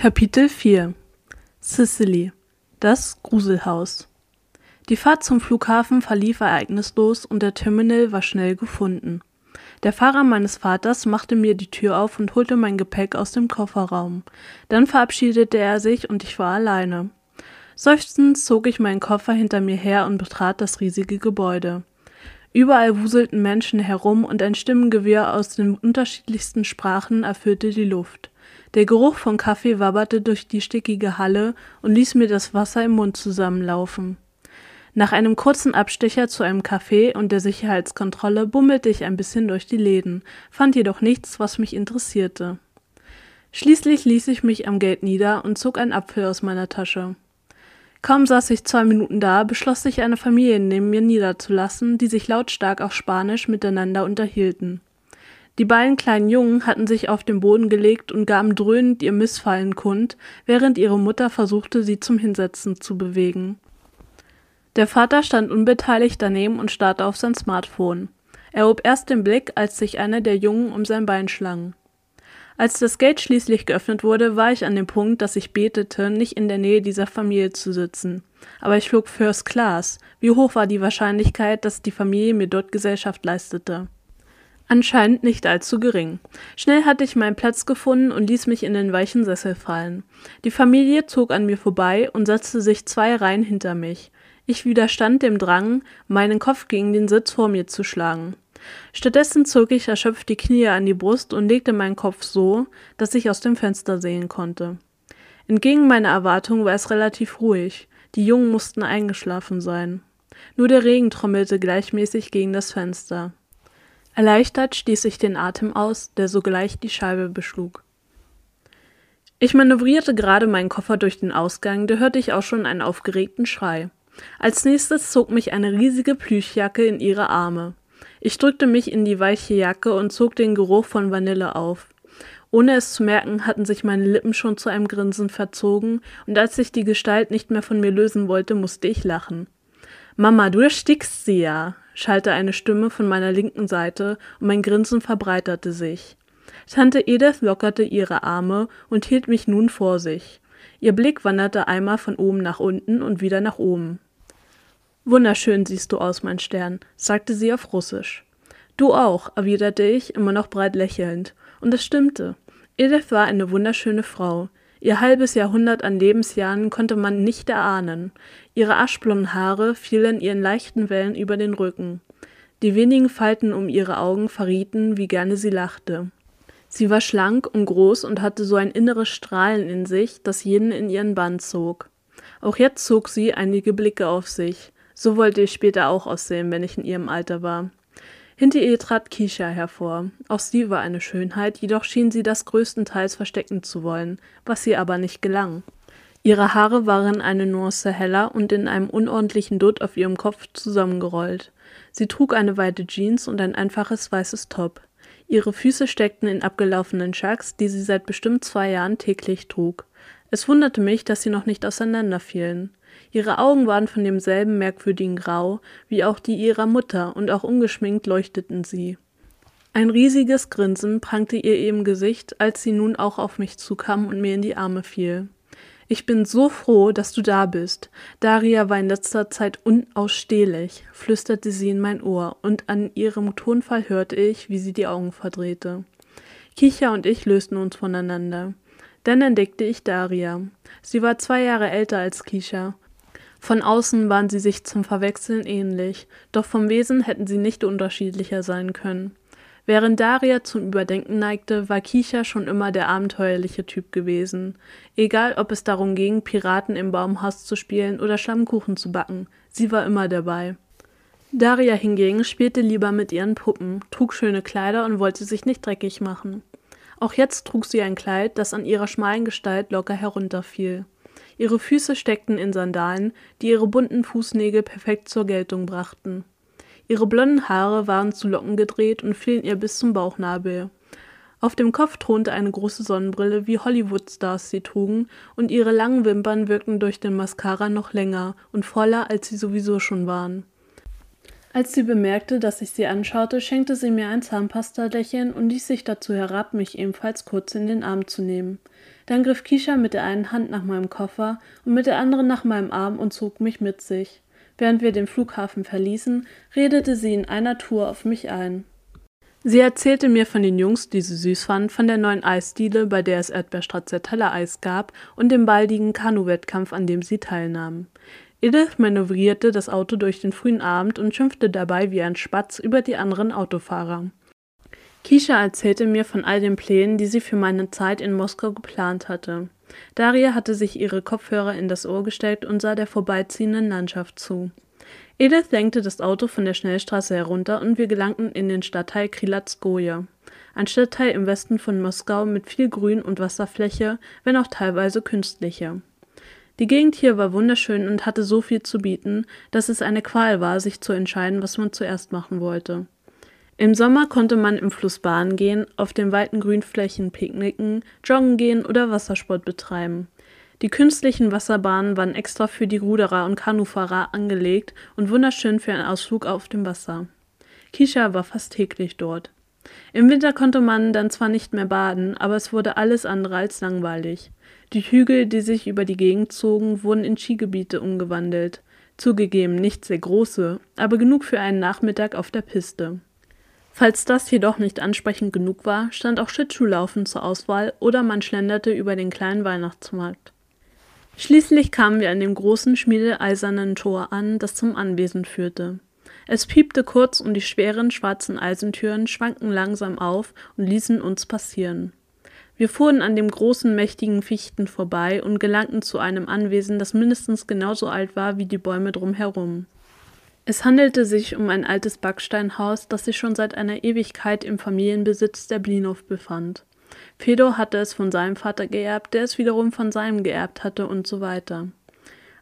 Kapitel 4 Sicily Das Gruselhaus Die Fahrt zum Flughafen verlief ereignislos und der Terminal war schnell gefunden. Der Fahrer meines Vaters machte mir die Tür auf und holte mein Gepäck aus dem Kofferraum. Dann verabschiedete er sich und ich war alleine. Seufzend zog ich meinen Koffer hinter mir her und betrat das riesige Gebäude. Überall wuselten Menschen herum und ein Stimmengewirr aus den unterschiedlichsten Sprachen erfüllte die Luft. Der Geruch von Kaffee wabberte durch die stickige Halle und ließ mir das Wasser im Mund zusammenlaufen. Nach einem kurzen Abstecher zu einem Café und der Sicherheitskontrolle bummelte ich ein bisschen durch die Läden, fand jedoch nichts, was mich interessierte. Schließlich ließ ich mich am Gate nieder und zog einen Apfel aus meiner Tasche. Kaum saß ich zwei Minuten da, beschloss sich eine Familie neben mir niederzulassen, die sich lautstark auf Spanisch miteinander unterhielten. Die beiden kleinen Jungen hatten sich auf den Boden gelegt und gaben dröhnend ihr Missfallen kund, während ihre Mutter versuchte, sie zum Hinsetzen zu bewegen. Der Vater stand unbeteiligt daneben und starrte auf sein Smartphone. Er hob erst den Blick, als sich einer der Jungen um sein Bein schlang. Als das Gate schließlich geöffnet wurde, war ich an dem Punkt, dass ich betete, nicht in der Nähe dieser Familie zu sitzen. Aber ich flog First Class. Wie hoch war die Wahrscheinlichkeit, dass die Familie mir dort Gesellschaft leistete? Anscheinend nicht allzu gering. Schnell hatte ich meinen Platz gefunden und ließ mich in den weichen Sessel fallen. Die Familie zog an mir vorbei und setzte sich zwei Reihen hinter mich. Ich widerstand dem Drang, meinen Kopf gegen den Sitz vor mir zu schlagen. Stattdessen zog ich erschöpft die Knie an die Brust und legte meinen Kopf so, dass ich aus dem Fenster sehen konnte. Entgegen meiner Erwartung war es relativ ruhig. Die Jungen mussten eingeschlafen sein. Nur der Regen trommelte gleichmäßig gegen das Fenster. Erleichtert stieß ich den Atem aus, der sogleich die Scheibe beschlug. Ich manövrierte gerade meinen Koffer durch den Ausgang, da hörte ich auch schon einen aufgeregten Schrei. Als nächstes zog mich eine riesige Plüschjacke in ihre Arme. Ich drückte mich in die weiche Jacke und zog den Geruch von Vanille auf. Ohne es zu merken, hatten sich meine Lippen schon zu einem Grinsen verzogen, und als sich die Gestalt nicht mehr von mir lösen wollte, musste ich lachen. Mama, du erstickst sie ja, schallte eine Stimme von meiner linken Seite, und mein Grinsen verbreiterte sich. Tante Edith lockerte ihre Arme und hielt mich nun vor sich. Ihr Blick wanderte einmal von oben nach unten und wieder nach oben. Wunderschön siehst du aus, mein Stern, sagte sie auf Russisch. Du auch, erwiderte ich, immer noch breit lächelnd. Und es stimmte. Edith war eine wunderschöne Frau. Ihr halbes Jahrhundert an Lebensjahren konnte man nicht erahnen. Ihre aschblonden Haare fielen ihren leichten Wellen über den Rücken. Die wenigen Falten um ihre Augen verrieten, wie gerne sie lachte. Sie war schlank und groß und hatte so ein inneres Strahlen in sich, das jeden in ihren Bann zog. Auch jetzt zog sie einige Blicke auf sich. So wollte ich später auch aussehen, wenn ich in ihrem Alter war. Hinter ihr trat Kisha hervor. Auch sie war eine Schönheit, jedoch schien sie das größtenteils verstecken zu wollen, was ihr aber nicht gelang. Ihre Haare waren eine Nuance heller und in einem unordentlichen Dutt auf ihrem Kopf zusammengerollt. Sie trug eine weite Jeans und ein einfaches weißes Top. Ihre Füße steckten in abgelaufenen Chucks, die sie seit bestimmt zwei Jahren täglich trug. Es wunderte mich, dass sie noch nicht auseinanderfielen. Ihre Augen waren von demselben merkwürdigen Grau wie auch die ihrer Mutter, und auch ungeschminkt leuchteten sie. Ein riesiges Grinsen prangte ihr im Gesicht, als sie nun auch auf mich zukam und mir in die Arme fiel. Ich bin so froh, dass du da bist. Daria war in letzter Zeit unausstehlich, flüsterte sie in mein Ohr, und an ihrem Tonfall hörte ich, wie sie die Augen verdrehte. Kicha und ich lösten uns voneinander. Dann entdeckte ich Daria. Sie war zwei Jahre älter als Kisha von außen waren sie sich zum Verwechseln ähnlich, doch vom Wesen hätten sie nicht unterschiedlicher sein können. Während Daria zum Überdenken neigte, war Kicha schon immer der abenteuerliche Typ gewesen. Egal, ob es darum ging, Piraten im Baumhaus zu spielen oder Schlammkuchen zu backen, sie war immer dabei. Daria hingegen spielte lieber mit ihren Puppen, trug schöne Kleider und wollte sich nicht dreckig machen. Auch jetzt trug sie ein Kleid, das an ihrer schmalen Gestalt locker herunterfiel. Ihre Füße steckten in Sandalen, die ihre bunten Fußnägel perfekt zur Geltung brachten. Ihre blonden Haare waren zu Locken gedreht und fielen ihr bis zum Bauchnabel. Auf dem Kopf thronte eine große Sonnenbrille, wie Hollywood-Stars sie trugen, und ihre langen Wimpern wirkten durch den Mascara noch länger und voller, als sie sowieso schon waren. Als sie bemerkte, dass ich sie anschaute, schenkte sie mir ein Zahnpasta-Lächeln und ließ sich dazu herab, mich ebenfalls kurz in den Arm zu nehmen. Dann griff Kisha mit der einen Hand nach meinem Koffer und mit der anderen nach meinem Arm und zog mich mit sich. Während wir den Flughafen verließen, redete sie in einer Tour auf mich ein. Sie erzählte mir von den Jungs, die sie süß fand, von der neuen Eisdiele, bei der es Erdbeerstracciatella-Eis gab und dem baldigen Kanu-Wettkampf, an dem sie teilnahm. Edith manövrierte das Auto durch den frühen Abend und schimpfte dabei wie ein Spatz über die anderen Autofahrer. Kisha erzählte mir von all den Plänen, die sie für meine Zeit in Moskau geplant hatte. Daria hatte sich ihre Kopfhörer in das Ohr gesteckt und sah der vorbeiziehenden Landschaft zu. Edith lenkte das Auto von der Schnellstraße herunter und wir gelangten in den Stadtteil Krilatskoje, ein Stadtteil im Westen von Moskau mit viel Grün und Wasserfläche, wenn auch teilweise künstliche. Die Gegend hier war wunderschön und hatte so viel zu bieten, dass es eine Qual war, sich zu entscheiden, was man zuerst machen wollte. Im Sommer konnte man im Fluss baden gehen, auf den weiten Grünflächen picknicken, joggen gehen oder Wassersport betreiben. Die künstlichen Wasserbahnen waren extra für die Ruderer und Kanufahrer angelegt und wunderschön für einen Ausflug auf dem Wasser. Kisha war fast täglich dort. Im Winter konnte man dann zwar nicht mehr baden, aber es wurde alles andere als langweilig. Die Hügel, die sich über die Gegend zogen, wurden in Skigebiete umgewandelt. Zugegeben nicht sehr große, aber genug für einen Nachmittag auf der Piste. Falls das jedoch nicht ansprechend genug war, stand auch Schlittschuhlaufen zur Auswahl oder man schlenderte über den kleinen Weihnachtsmarkt. Schließlich kamen wir an dem großen schmiedeeisernen Tor an, das zum Anwesen führte. Es piepte kurz und die schweren schwarzen Eisentüren schwankten langsam auf und ließen uns passieren. Wir fuhren an dem großen, mächtigen Fichten vorbei und gelangten zu einem Anwesen, das mindestens genauso alt war wie die Bäume drumherum. Es handelte sich um ein altes Backsteinhaus, das sich schon seit einer Ewigkeit im Familienbesitz der Blinow befand. Fedor hatte es von seinem Vater geerbt, der es wiederum von seinem geerbt hatte und so weiter.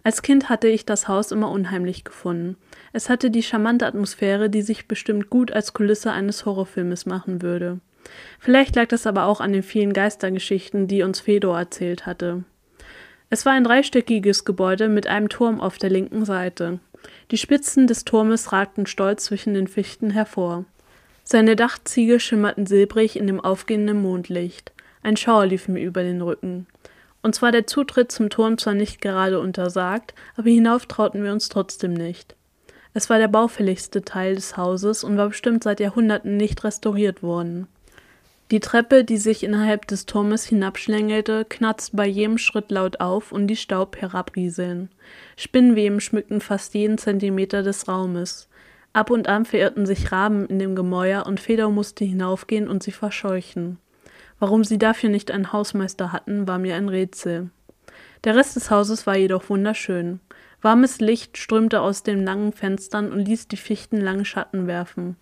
Als Kind hatte ich das Haus immer unheimlich gefunden. Es hatte die charmante Atmosphäre, die sich bestimmt gut als Kulisse eines Horrorfilmes machen würde. Vielleicht lag das aber auch an den vielen Geistergeschichten, die uns Fedor erzählt hatte. Es war ein dreistöckiges Gebäude mit einem Turm auf der linken Seite. Die Spitzen des Turmes ragten stolz zwischen den Fichten hervor. Seine Dachziegel schimmerten silbrig in dem aufgehenden Mondlicht. Ein Schauer lief mir über den Rücken. Uns war der Zutritt zum Turm zwar nicht gerade untersagt, aber hinauf trauten wir uns trotzdem nicht. Es war der baufälligste Teil des Hauses und war bestimmt seit Jahrhunderten nicht restauriert worden. Die Treppe, die sich innerhalb des Turmes hinabschlängelte, knarzte bei jedem Schritt laut auf und die Staub herabrieseln. Spinnweben schmückten fast jeden Zentimeter des Raumes. Ab und an verirrten sich Raben in dem Gemäuer und Feder musste hinaufgehen und sie verscheuchen. Warum sie dafür nicht einen Hausmeister hatten, war mir ein Rätsel. Der Rest des Hauses war jedoch wunderschön. Warmes Licht strömte aus den langen Fenstern und ließ die Fichten lange Schatten werfen.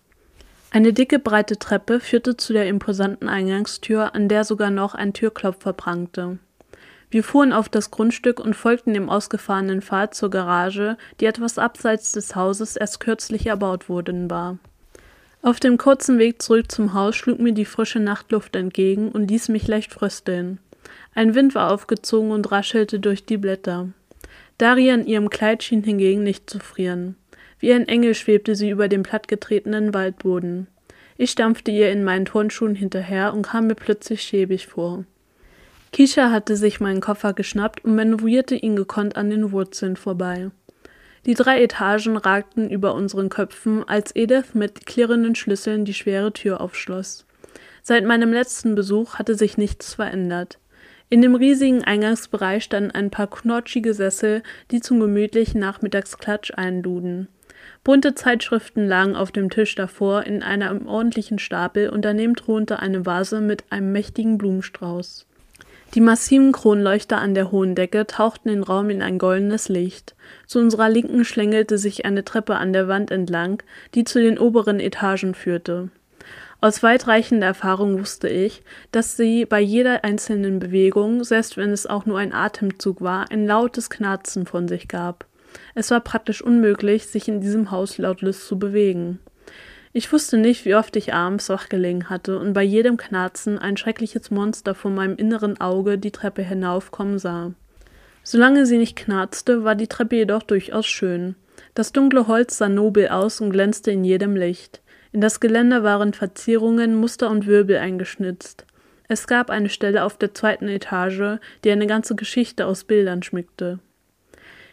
Eine dicke, breite Treppe führte zu der imposanten Eingangstür, an der sogar noch ein Türklopfer prangte. Wir fuhren auf das Grundstück und folgten dem ausgefahrenen Pfad zur Garage, die etwas abseits des Hauses erst kürzlich erbaut worden war. Auf dem kurzen Weg zurück zum Haus schlug mir die frische Nachtluft entgegen und ließ mich leicht frösteln. Ein Wind war aufgezogen und raschelte durch die Blätter. Daria in ihrem Kleid schien hingegen nicht zu frieren. Wie ein Engel schwebte sie über dem plattgetretenen Waldboden. Ich stampfte ihr in meinen Turnschuhen hinterher und kam mir plötzlich schäbig vor. Kisha hatte sich meinen Koffer geschnappt und manövrierte ihn gekonnt an den Wurzeln vorbei. Die drei Etagen ragten über unseren Köpfen, als Edith mit klirrenden Schlüsseln die schwere Tür aufschloss. Seit meinem letzten Besuch hatte sich nichts verändert. In dem riesigen Eingangsbereich standen ein paar knotschige Sessel, die zum gemütlichen Nachmittagsklatsch einluden. Bunte Zeitschriften lagen auf dem Tisch davor in einem ordentlichen Stapel und daneben thronte eine Vase mit einem mächtigen Blumenstrauß. Die massiven Kronleuchter an der hohen Decke tauchten den Raum in ein goldenes Licht. Zu unserer Linken schlängelte sich eine Treppe an der Wand entlang, die zu den oberen Etagen führte. Aus weitreichender Erfahrung wusste ich, dass sie bei jeder einzelnen Bewegung, selbst wenn es auch nur ein Atemzug war, ein lautes Knarzen von sich gab. Es war praktisch unmöglich, sich in diesem Haus lautlos zu bewegen. Ich wusste nicht, wie oft ich abends wach gelegen hatte und bei jedem Knarzen ein schreckliches Monster vor meinem inneren Auge die Treppe hinaufkommen sah. Solange sie nicht knarzte, war die Treppe jedoch durchaus schön. Das dunkle Holz sah nobel aus und glänzte in jedem Licht. In das Geländer waren Verzierungen, Muster und Wirbel eingeschnitzt. Es gab eine Stelle auf der zweiten Etage, die eine ganze Geschichte aus Bildern schmückte.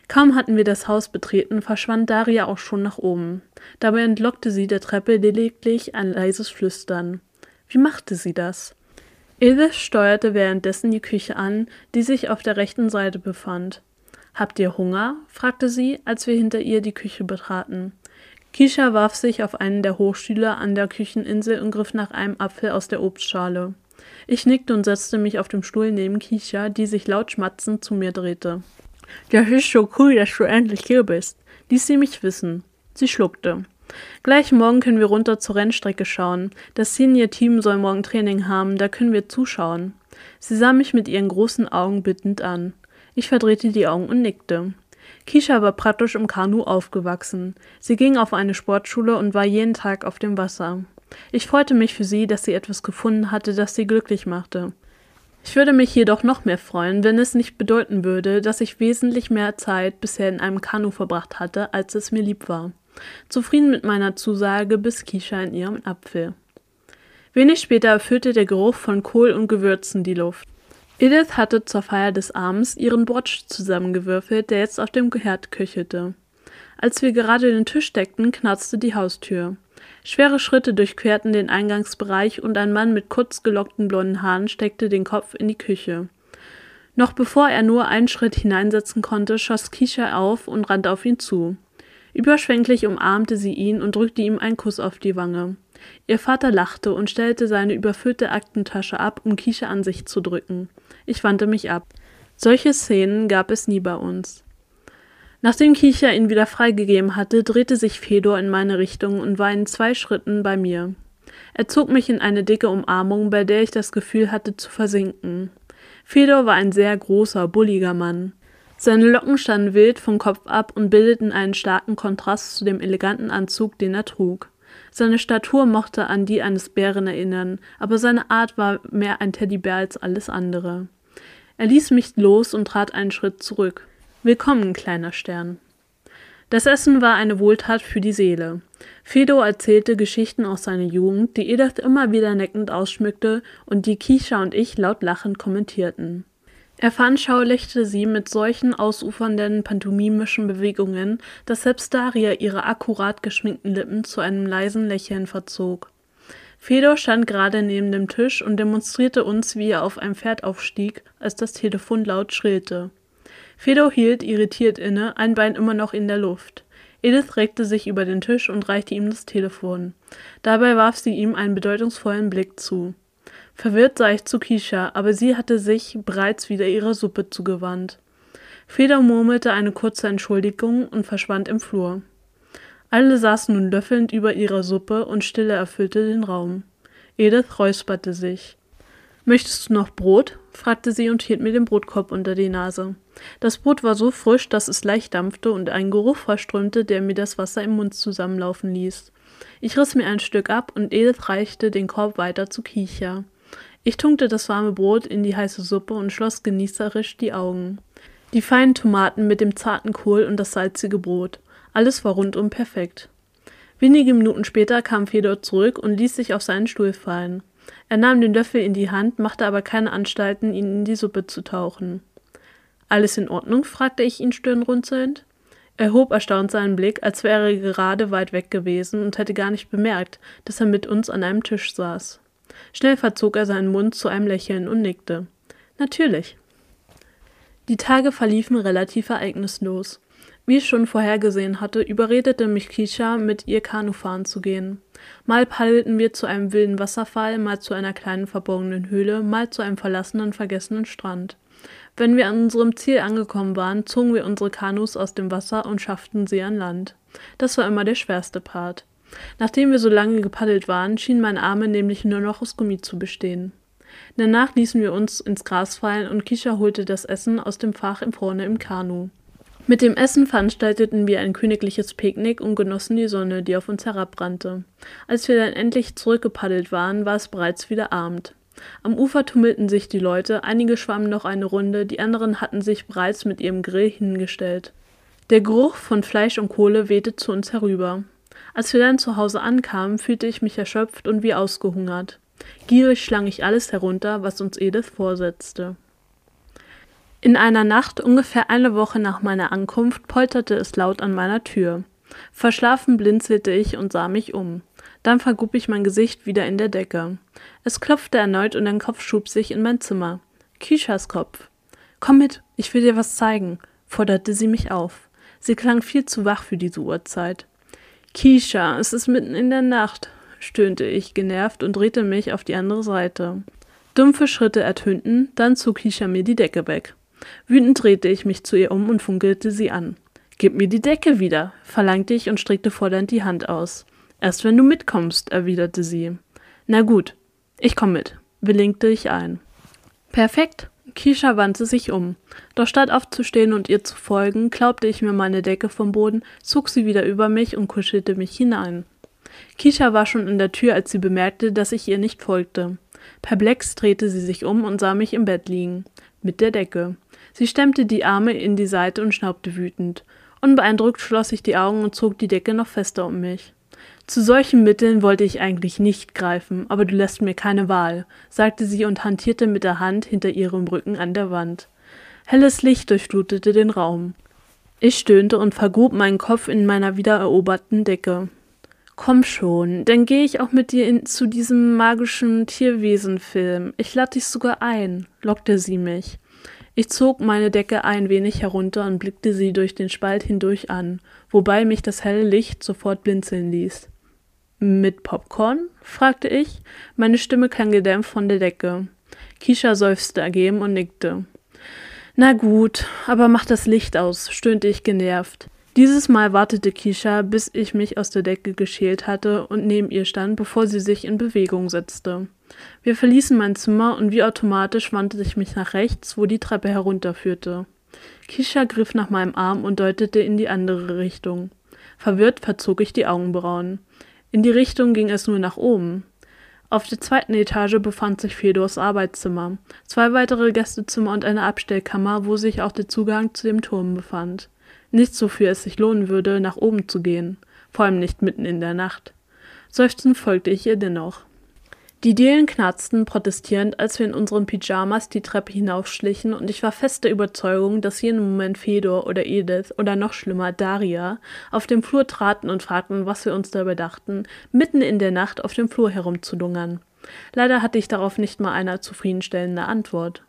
Kaum hatten wir das Haus betreten, verschwand Daria auch schon nach oben. Dabei entlockte sie der Treppe lediglich ein leises Flüstern. Wie machte sie das? Edith steuerte währenddessen die Küche an, die sich auf der rechten Seite befand. Habt ihr Hunger? fragte sie, als wir hinter ihr die Küche betraten. Kisha warf sich auf einen der Hochstühle an der Kücheninsel und griff nach einem Apfel aus der Obstschale. Ich nickte und setzte mich auf dem Stuhl neben Kisha, die sich laut schmatzend zu mir drehte. Das ist so cool, dass du endlich hier bist, ließ sie mich wissen. Sie schluckte. Gleich morgen können wir runter zur Rennstrecke schauen. Das Senior-Team soll morgen Training haben, da können wir zuschauen. Sie sah mich mit ihren großen Augen bittend an. Ich verdrehte die Augen und nickte. Kisha war praktisch im Kanu aufgewachsen. Sie ging auf eine Sportschule und war jeden Tag auf dem Wasser. Ich freute mich für sie, dass sie etwas gefunden hatte, das sie glücklich machte. Ich würde mich jedoch noch mehr freuen, wenn es nicht bedeuten würde, dass ich wesentlich mehr Zeit bisher in einem Kanu verbracht hatte, als es mir lieb war. Zufrieden mit meiner Zusage biss Kisha in ihrem Apfel. Wenig später erfüllte der Geruch von Kohl und Gewürzen die Luft. Edith hatte zur Feier des Abends ihren Botsch zusammengewürfelt, der jetzt auf dem Herd köchelte. Als wir gerade den Tisch deckten, knarzte die Haustür. Schwere Schritte durchquerten den Eingangsbereich und ein Mann mit kurz gelockten blonden Haaren steckte den Kopf in die Küche. Noch bevor er nur einen Schritt hineinsetzen konnte, schoss Kisha auf und rannte auf ihn zu. Überschwänglich umarmte sie ihn und drückte ihm einen Kuss auf die Wange. Ihr Vater lachte und stellte seine überfüllte Aktentasche ab, um Kisha an sich zu drücken. Ich wandte mich ab. Solche Szenen gab es nie bei uns. Nachdem Kicha ihn wieder freigegeben hatte, drehte sich Fedor in meine Richtung und war in zwei Schritten bei mir. Er zog mich in eine dicke Umarmung, bei der ich das Gefühl hatte zu versinken. Fedor war ein sehr großer, bulliger Mann. Seine Locken standen wild vom Kopf ab und bildeten einen starken Kontrast zu dem eleganten Anzug, den er trug. Seine Statur mochte an die eines Bären erinnern, aber seine Art war mehr ein Teddybär als alles andere. Er ließ mich los und trat einen Schritt zurück. Willkommen, kleiner Stern. Das Essen war eine Wohltat für die Seele. Fedor erzählte Geschichten aus seiner Jugend, die Edith immer wieder neckend ausschmückte und die Kisha und ich laut lachend kommentierten. Er veranschaulichte sie mit solchen ausufernden pantomimischen Bewegungen, dass selbst Daria ihre akkurat geschminkten Lippen zu einem leisen Lächeln verzog. Fedor stand gerade neben dem Tisch und demonstrierte uns, wie er auf ein Pferd aufstieg, als das Telefon laut schrillte. Fedor hielt irritiert inne, ein Bein immer noch in der Luft. Edith regte sich über den Tisch und reichte ihm das Telefon. Dabei warf sie ihm einen bedeutungsvollen Blick zu. Verwirrt sah ich zu Kisha, aber sie hatte sich bereits wieder ihrer Suppe zugewandt. Feder murmelte eine kurze Entschuldigung und verschwand im Flur. Alle saßen nun löffelnd über ihrer Suppe und Stille erfüllte den Raum. Edith räusperte sich. Möchtest du noch Brot? Fragte sie und hielt mir den Brotkorb unter die Nase. Das Brot war so frisch, dass es leicht dampfte und ein Geruch verströmte, der mir das Wasser im Mund zusammenlaufen ließ. Ich riss mir ein Stück ab und Edith reichte den Korb weiter zu Kicha. Ich tunkte das warme Brot in die heiße Suppe und schloss genießerisch die Augen. Die feinen Tomaten mit dem zarten Kohl und das salzige Brot. Alles war rundum perfekt. Wenige Minuten später kam Fedor zurück und ließ sich auf seinen Stuhl fallen. Er nahm den Löffel in die Hand, machte aber keine Anstalten, ihn in die Suppe zu tauchen. Alles in Ordnung? fragte ich ihn stirnrunzelnd. Er hob erstaunt seinen Blick, als wäre er gerade weit weg gewesen und hätte gar nicht bemerkt, dass er mit uns an einem Tisch saß. Schnell verzog er seinen Mund zu einem Lächeln und nickte. Natürlich. Die Tage verliefen relativ ereignislos. Wie ich schon vorhergesehen hatte, überredete mich Kisha, mit ihr Kanu fahren zu gehen. Mal paddelten wir zu einem wilden Wasserfall, mal zu einer kleinen verborgenen Höhle, mal zu einem verlassenen, vergessenen Strand. Wenn wir an unserem Ziel angekommen waren, zogen wir unsere Kanus aus dem Wasser und schafften sie an Land. Das war immer der schwerste Part. Nachdem wir so lange gepaddelt waren, schienen meine Arme nämlich nur noch aus Gummi zu bestehen. Danach ließen wir uns ins Gras fallen und Kisha holte das Essen aus dem Fach vorne im Kanu. Mit dem Essen veranstalteten wir ein königliches Picknick und genossen die Sonne, die auf uns herabbrannte. Als wir dann endlich zurückgepaddelt waren, war es bereits wieder Abend. Am Ufer tummelten sich die Leute, einige schwammen noch eine Runde, die anderen hatten sich bereits mit ihrem Grill hingestellt. Der Geruch von Fleisch und Kohle wehte zu uns herüber. Als wir dann zu Hause ankamen, fühlte ich mich erschöpft und wie ausgehungert. Gierig schlang ich alles herunter, was uns Edith vorsetzte. In einer Nacht, ungefähr eine Woche nach meiner Ankunft, polterte es laut an meiner Tür. Verschlafen blinzelte ich und sah mich um. Dann vergrub ich mein Gesicht wieder in der Decke. Es klopfte erneut und ein Kopf schub sich in mein Zimmer. Kishas Kopf. Komm mit, ich will dir was zeigen, forderte sie mich auf. Sie klang viel zu wach für diese Uhrzeit. Kisha, es ist mitten in der Nacht, stöhnte ich genervt und drehte mich auf die andere Seite. Dumpfe Schritte ertönten, dann zog Kisha mir die Decke weg. Wütend drehte ich mich zu ihr um und funkelte sie an. Gib mir die Decke wieder, verlangte ich und streckte fordernd die Hand aus. Erst wenn du mitkommst, erwiderte sie. Na gut, ich komm mit, willigte ich ein. Perfekt. Kisha wandte sich um. Doch statt aufzustehen und ihr zu folgen, klaubte ich mir meine Decke vom Boden, zog sie wieder über mich und kuschelte mich hinein. Kisha war schon in der Tür, als sie bemerkte, dass ich ihr nicht folgte. Perplex drehte sie sich um und sah mich im Bett liegen, mit der Decke. Sie stemmte die Arme in die Seite und schnaubte wütend. Unbeeindruckt schloss ich die Augen und zog die Decke noch fester um mich. Zu solchen Mitteln wollte ich eigentlich nicht greifen, aber du lässt mir keine Wahl, sagte sie und hantierte mit der Hand hinter ihrem Rücken an der Wand. Helles Licht durchflutete den Raum. Ich stöhnte und vergrub meinen Kopf in meiner wiedereroberten Decke. Komm schon, dann gehe ich auch mit dir in, zu diesem magischen Tierwesenfilm. Ich lade dich sogar ein, lockte sie mich. Ich zog meine Decke ein wenig herunter und blickte sie durch den Spalt hindurch an, wobei mich das helle Licht sofort blinzeln ließ. Mit Popcorn? fragte ich. Meine Stimme klang gedämpft von der Decke. Kisha seufzte ergeben und nickte. Na gut, aber mach das Licht aus, stöhnte ich genervt. Dieses Mal wartete Kisha, bis ich mich aus der Decke geschält hatte und neben ihr stand, bevor sie sich in Bewegung setzte. Wir verließen mein Zimmer und wie automatisch wandte ich mich nach rechts, wo die Treppe herunterführte. Kisha griff nach meinem Arm und deutete in die andere Richtung. Verwirrt verzog ich die Augenbrauen. In die Richtung ging es nur nach oben. Auf der zweiten Etage befand sich Fedors Arbeitszimmer, zwei weitere Gästezimmer und eine Abstellkammer, wo sich auch der Zugang zu dem Turm befand. Nichts, wofür es sich lohnen würde, nach oben zu gehen, vor allem nicht mitten in der Nacht. Seufzend folgte ich ihr dennoch. Die Dielen knarzten protestierend, als wir in unseren Pyjamas die Treppe hinaufschlichen, und ich war fest der Überzeugung, dass jeden Moment Fedor oder Edith oder noch schlimmer Daria auf dem Flur traten und fragten, was wir uns dabei dachten, mitten in der Nacht auf dem Flur herumzudungern. Leider hatte ich darauf nicht mal eine zufriedenstellende Antwort.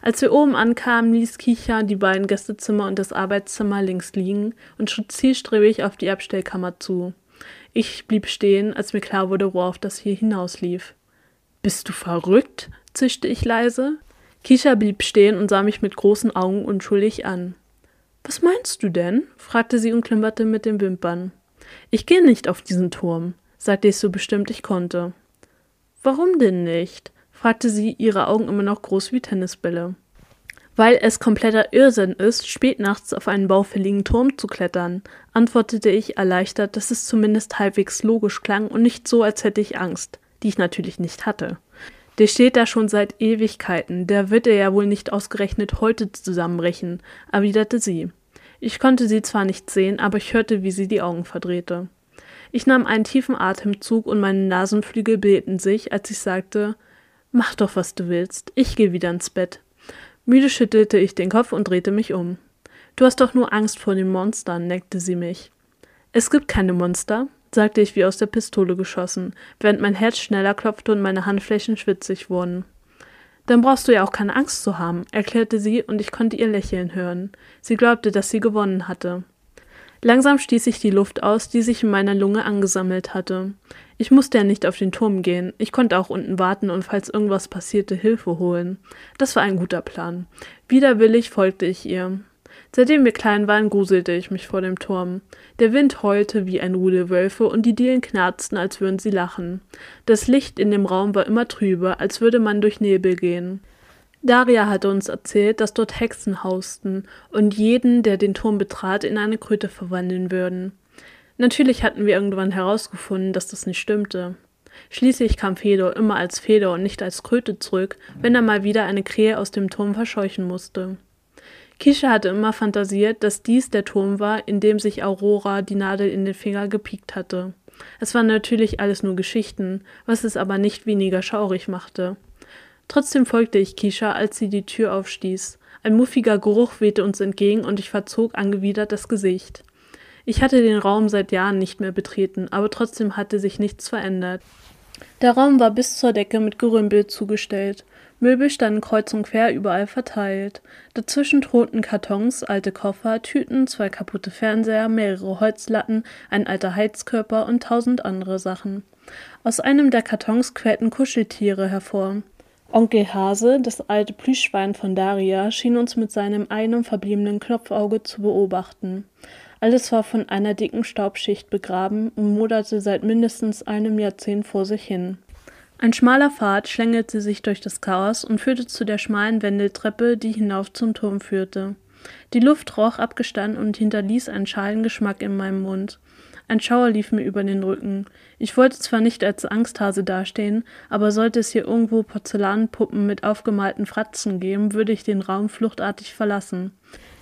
Als wir oben ankamen, ließ Kicha die beiden Gästezimmer und das Arbeitszimmer links liegen und schritt zielstrebig auf die Abstellkammer zu. Ich blieb stehen, als mir klar wurde, worauf das hier hinauslief. Bist du verrückt? zischte ich leise. Kisha blieb stehen und sah mich mit großen Augen unschuldig an. Was meinst du denn? fragte sie und klimperte mit den Wimpern. Ich gehe nicht auf diesen Turm, sagte ich so bestimmt ich konnte. Warum denn nicht? fragte sie, ihre Augen immer noch groß wie Tennisbälle. Weil es kompletter Irrsinn ist, spät nachts auf einen baufälligen Turm zu klettern, antwortete ich erleichtert, dass es zumindest halbwegs logisch klang und nicht so, als hätte ich Angst die ich natürlich nicht hatte. Der steht da schon seit Ewigkeiten, der wird er ja wohl nicht ausgerechnet heute zusammenbrechen, erwiderte sie. Ich konnte sie zwar nicht sehen, aber ich hörte, wie sie die Augen verdrehte. Ich nahm einen tiefen Atemzug und meine Nasenflügel bildeten sich, als ich sagte, Mach doch, was du willst, ich gehe wieder ins Bett. Müde schüttelte ich den Kopf und drehte mich um. Du hast doch nur Angst vor den Monstern, neckte sie mich. Es gibt keine Monster, sagte ich wie aus der Pistole geschossen, während mein Herz schneller klopfte und meine Handflächen schwitzig wurden. Dann brauchst du ja auch keine Angst zu haben, erklärte sie, und ich konnte ihr Lächeln hören. Sie glaubte, dass sie gewonnen hatte. Langsam stieß ich die Luft aus, die sich in meiner Lunge angesammelt hatte. Ich musste ja nicht auf den Turm gehen, ich konnte auch unten warten und falls irgendwas passierte, Hilfe holen. Das war ein guter Plan. Widerwillig folgte ich ihr. Seitdem wir klein waren, gruselte ich mich vor dem Turm. Der Wind heulte wie ein Rudel Wölfe und die Dielen knarzten, als würden sie lachen. Das Licht in dem Raum war immer trüber, als würde man durch Nebel gehen. Daria hatte uns erzählt, dass dort Hexen hausten und jeden, der den Turm betrat, in eine Kröte verwandeln würden. Natürlich hatten wir irgendwann herausgefunden, dass das nicht stimmte. Schließlich kam Fedor immer als Fedor und nicht als Kröte zurück, wenn er mal wieder eine Krähe aus dem Turm verscheuchen musste. Kisha hatte immer fantasiert, dass dies der Turm war, in dem sich Aurora die Nadel in den Finger gepiekt hatte. Es waren natürlich alles nur Geschichten, was es aber nicht weniger schaurig machte. Trotzdem folgte ich Kisha, als sie die Tür aufstieß. Ein muffiger Geruch wehte uns entgegen und ich verzog angewidert das Gesicht. Ich hatte den Raum seit Jahren nicht mehr betreten, aber trotzdem hatte sich nichts verändert. Der Raum war bis zur Decke mit Gerümpel zugestellt. Möbel standen kreuz und quer überall verteilt. Dazwischen thronten Kartons, alte Koffer, Tüten, zwei kaputte Fernseher, mehrere Holzlatten, ein alter Heizkörper und tausend andere Sachen. Aus einem der Kartons quellten Kuscheltiere hervor. Onkel Hase, das alte Plüschschwein von Daria, schien uns mit seinem einem verbliebenen Knopfauge zu beobachten. Alles war von einer dicken Staubschicht begraben und moderte seit mindestens einem Jahrzehnt vor sich hin. Ein schmaler Pfad schlängelte sich durch das Chaos und führte zu der schmalen Wendeltreppe, die hinauf zum Turm führte. Die Luft roch abgestanden und hinterließ einen schalen Geschmack in meinem Mund. Ein Schauer lief mir über den Rücken. Ich wollte zwar nicht als Angsthase dastehen, aber sollte es hier irgendwo Porzellanpuppen mit aufgemalten Fratzen geben, würde ich den Raum fluchtartig verlassen.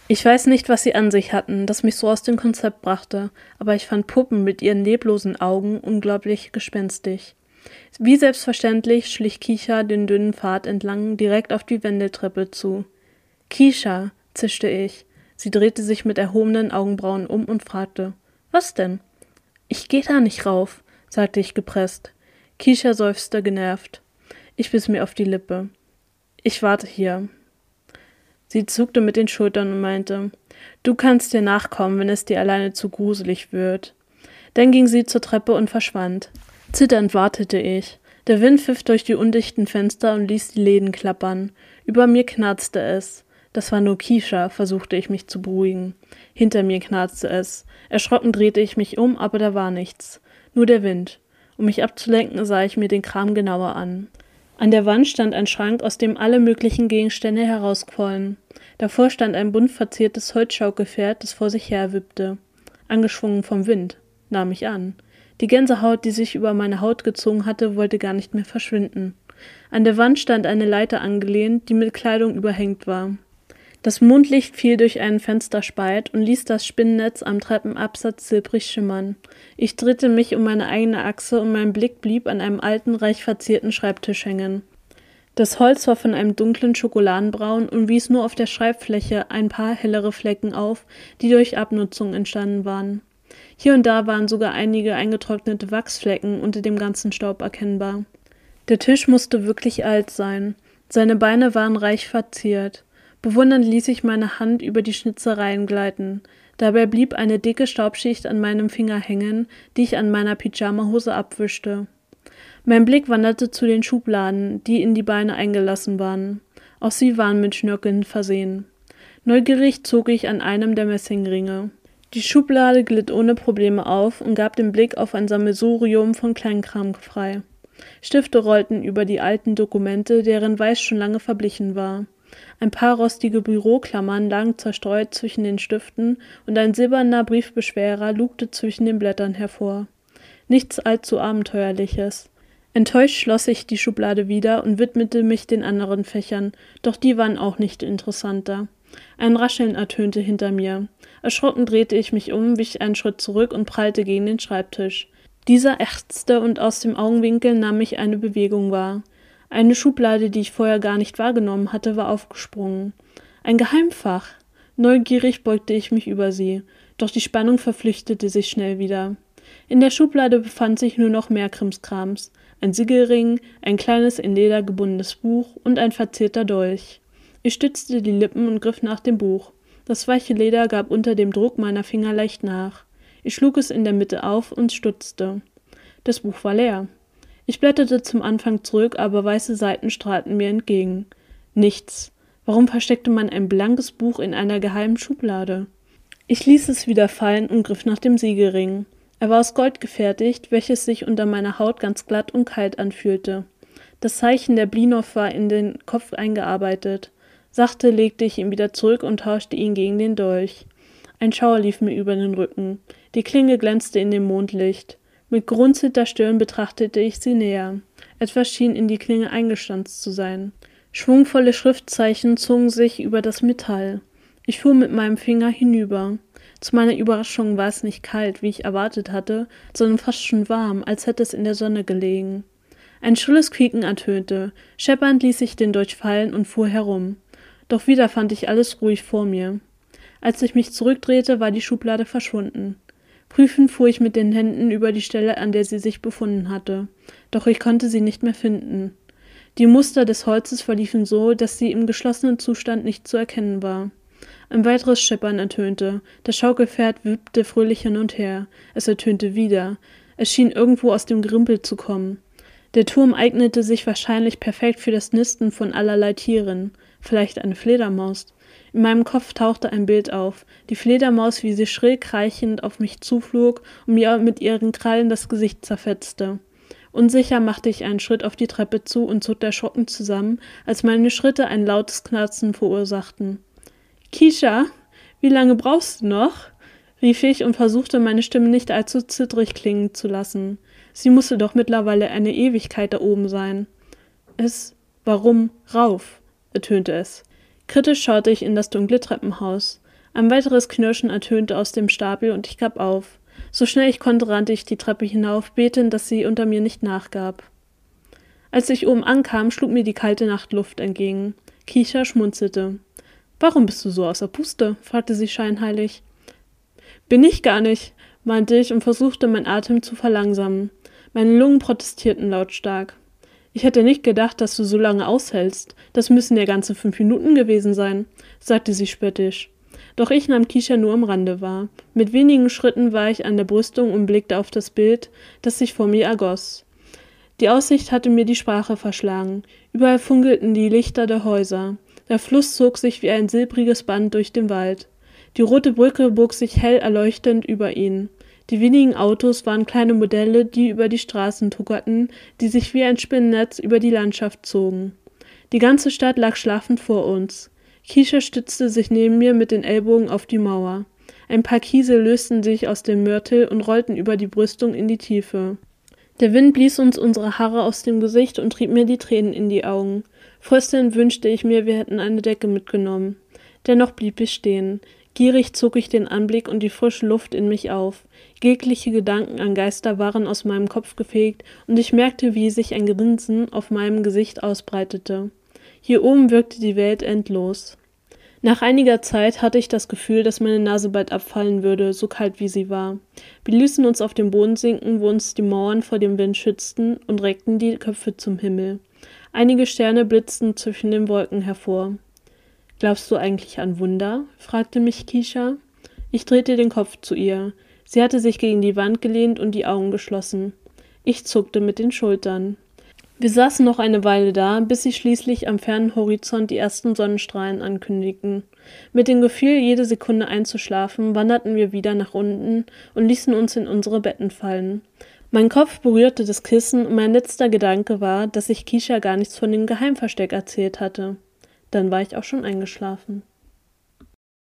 Ich weiß nicht, was sie an sich hatten, das mich so aus dem Konzept brachte, aber ich fand Puppen mit ihren leblosen Augen unglaublich gespenstig. Wie selbstverständlich schlich Kisha den dünnen Pfad entlang direkt auf die Wendeltreppe zu. Kisha, zischte ich. Sie drehte sich mit erhobenen Augenbrauen um und fragte: Was denn? Ich geh da nicht rauf, sagte ich gepresst. Kisha seufzte genervt. Ich biss mir auf die Lippe. Ich warte hier. Sie zuckte mit den Schultern und meinte: Du kannst dir nachkommen, wenn es dir alleine zu gruselig wird. Dann ging sie zur Treppe und verschwand. Zitternd wartete ich. Der Wind pfiff durch die undichten Fenster und ließ die Läden klappern. Über mir knarzte es. Das war nur Kisha, versuchte ich mich zu beruhigen. Hinter mir knarzte es. Erschrocken drehte ich mich um, aber da war nichts. Nur der Wind. Um mich abzulenken, sah ich mir den Kram genauer an. An der Wand stand ein Schrank, aus dem alle möglichen Gegenstände herausquollen. Davor stand ein bunt verziertes Holzschaukelpferd, das vor sich her wippte. Angeschwungen vom Wind, nahm ich an. Die Gänsehaut, die sich über meine Haut gezogen hatte, wollte gar nicht mehr verschwinden. An der Wand stand eine Leiter angelehnt, die mit Kleidung überhängt war. Das Mondlicht fiel durch einen Fensterspalt und ließ das Spinnennetz am Treppenabsatz silbrig schimmern. Ich drehte mich um meine eigene Achse und mein Blick blieb an einem alten, reich verzierten Schreibtisch hängen. Das Holz war von einem dunklen Schokoladenbraun und wies nur auf der Schreibfläche ein paar hellere Flecken auf, die durch Abnutzung entstanden waren. Hier und da waren sogar einige eingetrocknete Wachsflecken unter dem ganzen Staub erkennbar. Der Tisch musste wirklich alt sein. Seine Beine waren reich verziert. Bewundernd ließ ich meine Hand über die Schnitzereien gleiten. Dabei blieb eine dicke Staubschicht an meinem Finger hängen, die ich an meiner Pyjamahose abwischte. Mein Blick wanderte zu den Schubladen, die in die Beine eingelassen waren. Auch sie waren mit Schnörkeln versehen. Neugierig zog ich an einem der Messingringe. Die Schublade glitt ohne Probleme auf und gab den Blick auf ein Sammelsurium von Kleinkram frei. Stifte rollten über die alten Dokumente, deren Weiß schon lange verblichen war. Ein paar rostige Büroklammern lagen zerstreut zwischen den Stiften und ein silberner Briefbeschwerer lugte zwischen den Blättern hervor. Nichts allzu Abenteuerliches. Enttäuscht schloss ich die Schublade wieder und widmete mich den anderen Fächern, doch die waren auch nicht interessanter. Ein Rascheln ertönte hinter mir. Erschrocken drehte ich mich um, wich einen Schritt zurück und prallte gegen den Schreibtisch. Dieser ächzte und aus dem Augenwinkel nahm ich eine Bewegung wahr. Eine Schublade, die ich vorher gar nicht wahrgenommen hatte, war aufgesprungen. Ein Geheimfach. Neugierig beugte ich mich über sie, doch die Spannung verflüchtete sich schnell wieder. In der Schublade befand sich nur noch mehr Krimskrams. Ein Siegelring, ein kleines in Leder gebundenes Buch und ein verzierter Dolch. Ich stützte die Lippen und griff nach dem Buch. Das weiche Leder gab unter dem Druck meiner Finger leicht nach. Ich schlug es in der Mitte auf und stutzte. Das Buch war leer. Ich blätterte zum Anfang zurück, aber weiße Seiten strahlten mir entgegen. Nichts. Warum versteckte man ein blankes Buch in einer geheimen Schublade? Ich ließ es wieder fallen und griff nach dem Siegelring. Er war aus Gold gefertigt, welches sich unter meiner Haut ganz glatt und kalt anfühlte. Das Zeichen der Blinow war in den Kopf eingearbeitet. Sachte legte ich ihn wieder zurück und tauschte ihn gegen den Dolch. Ein Schauer lief mir über den Rücken. Die Klinge glänzte in dem Mondlicht. Mit grunzelter Stirn betrachtete ich sie näher. Etwas schien in die Klinge eingestanzt zu sein. Schwungvolle Schriftzeichen zogen sich über das Metall. Ich fuhr mit meinem Finger hinüber. Zu meiner Überraschung war es nicht kalt, wie ich erwartet hatte, sondern fast schon warm, als hätte es in der Sonne gelegen. Ein schrilles Quieken ertönte, scheppernd ließ ich den Dolch fallen und fuhr herum. Doch wieder fand ich alles ruhig vor mir. Als ich mich zurückdrehte, war die Schublade verschwunden. Prüfend fuhr ich mit den Händen über die Stelle, an der sie sich befunden hatte, doch ich konnte sie nicht mehr finden. Die Muster des Holzes verliefen so, dass sie im geschlossenen Zustand nicht zu erkennen war. Ein weiteres Scheppern ertönte, das Schaukelpferd wippte fröhlich hin und her, es ertönte wieder, es schien irgendwo aus dem Grimpel zu kommen. Der Turm eignete sich wahrscheinlich perfekt für das Nisten von allerlei Tieren, vielleicht eine Fledermaus. In meinem Kopf tauchte ein Bild auf, die Fledermaus, wie sie schrill kreichend auf mich zuflog und mir mit ihren Krallen das Gesicht zerfetzte. Unsicher machte ich einen Schritt auf die Treppe zu und zog erschrocken zusammen, als meine Schritte ein lautes Knarzen verursachten. Kisha, wie lange brauchst du noch? rief ich und versuchte meine Stimme nicht allzu zittrig klingen zu lassen. Sie musste doch mittlerweile eine Ewigkeit da oben sein. Es, warum, rauf, ertönte es. Kritisch schaute ich in das dunkle Treppenhaus. Ein weiteres Knirschen ertönte aus dem Stapel und ich gab auf. So schnell ich konnte, rannte ich die Treppe hinauf, betend, dass sie unter mir nicht nachgab. Als ich oben ankam, schlug mir die kalte Nachtluft entgegen. Kisha schmunzelte. Warum bist du so außer Puste? fragte sie scheinheilig. Bin ich gar nicht, meinte ich und versuchte, meinen Atem zu verlangsamen. Meine Lungen protestierten lautstark. Ich hätte nicht gedacht, dass du so lange aushältst. Das müssen ja ganze fünf Minuten gewesen sein, sagte sie spöttisch. Doch ich nahm Kisha nur am Rande wahr. Mit wenigen Schritten war ich an der Brüstung und blickte auf das Bild, das sich vor mir ergoss. Die Aussicht hatte mir die Sprache verschlagen. Überall funkelten die Lichter der Häuser. Der Fluss zog sich wie ein silbriges Band durch den Wald. Die rote Brücke bog sich hell erleuchtend über ihn. Die wenigen Autos waren kleine Modelle, die über die Straßen tuckerten, die sich wie ein Spinnennetz über die Landschaft zogen. Die ganze Stadt lag schlafend vor uns. Kisha stützte sich neben mir mit den Ellbogen auf die Mauer. Ein paar Kiesel lösten sich aus dem Mörtel und rollten über die Brüstung in die Tiefe. Der Wind blies uns unsere Haare aus dem Gesicht und trieb mir die Tränen in die Augen. Fröstelnd wünschte ich mir, wir hätten eine Decke mitgenommen. Dennoch blieb ich stehen. Gierig zog ich den Anblick und die frische Luft in mich auf. Jegliche Gedanken an Geister waren aus meinem Kopf gefegt, und ich merkte, wie sich ein Grinsen auf meinem Gesicht ausbreitete. Hier oben wirkte die Welt endlos. Nach einiger Zeit hatte ich das Gefühl, dass meine Nase bald abfallen würde, so kalt wie sie war. Wir ließen uns auf den Boden sinken, wo uns die Mauern vor dem Wind schützten, und reckten die Köpfe zum Himmel. Einige Sterne blitzten zwischen den Wolken hervor. Glaubst du eigentlich an Wunder? fragte mich Kisha. Ich drehte den Kopf zu ihr. Sie hatte sich gegen die Wand gelehnt und die Augen geschlossen. Ich zuckte mit den Schultern. Wir saßen noch eine Weile da, bis sich schließlich am fernen Horizont die ersten Sonnenstrahlen ankündigten. Mit dem Gefühl, jede Sekunde einzuschlafen, wanderten wir wieder nach unten und ließen uns in unsere Betten fallen. Mein Kopf berührte das Kissen und mein letzter Gedanke war, dass ich Kisha gar nichts von dem Geheimversteck erzählt hatte. Dann war ich auch schon eingeschlafen.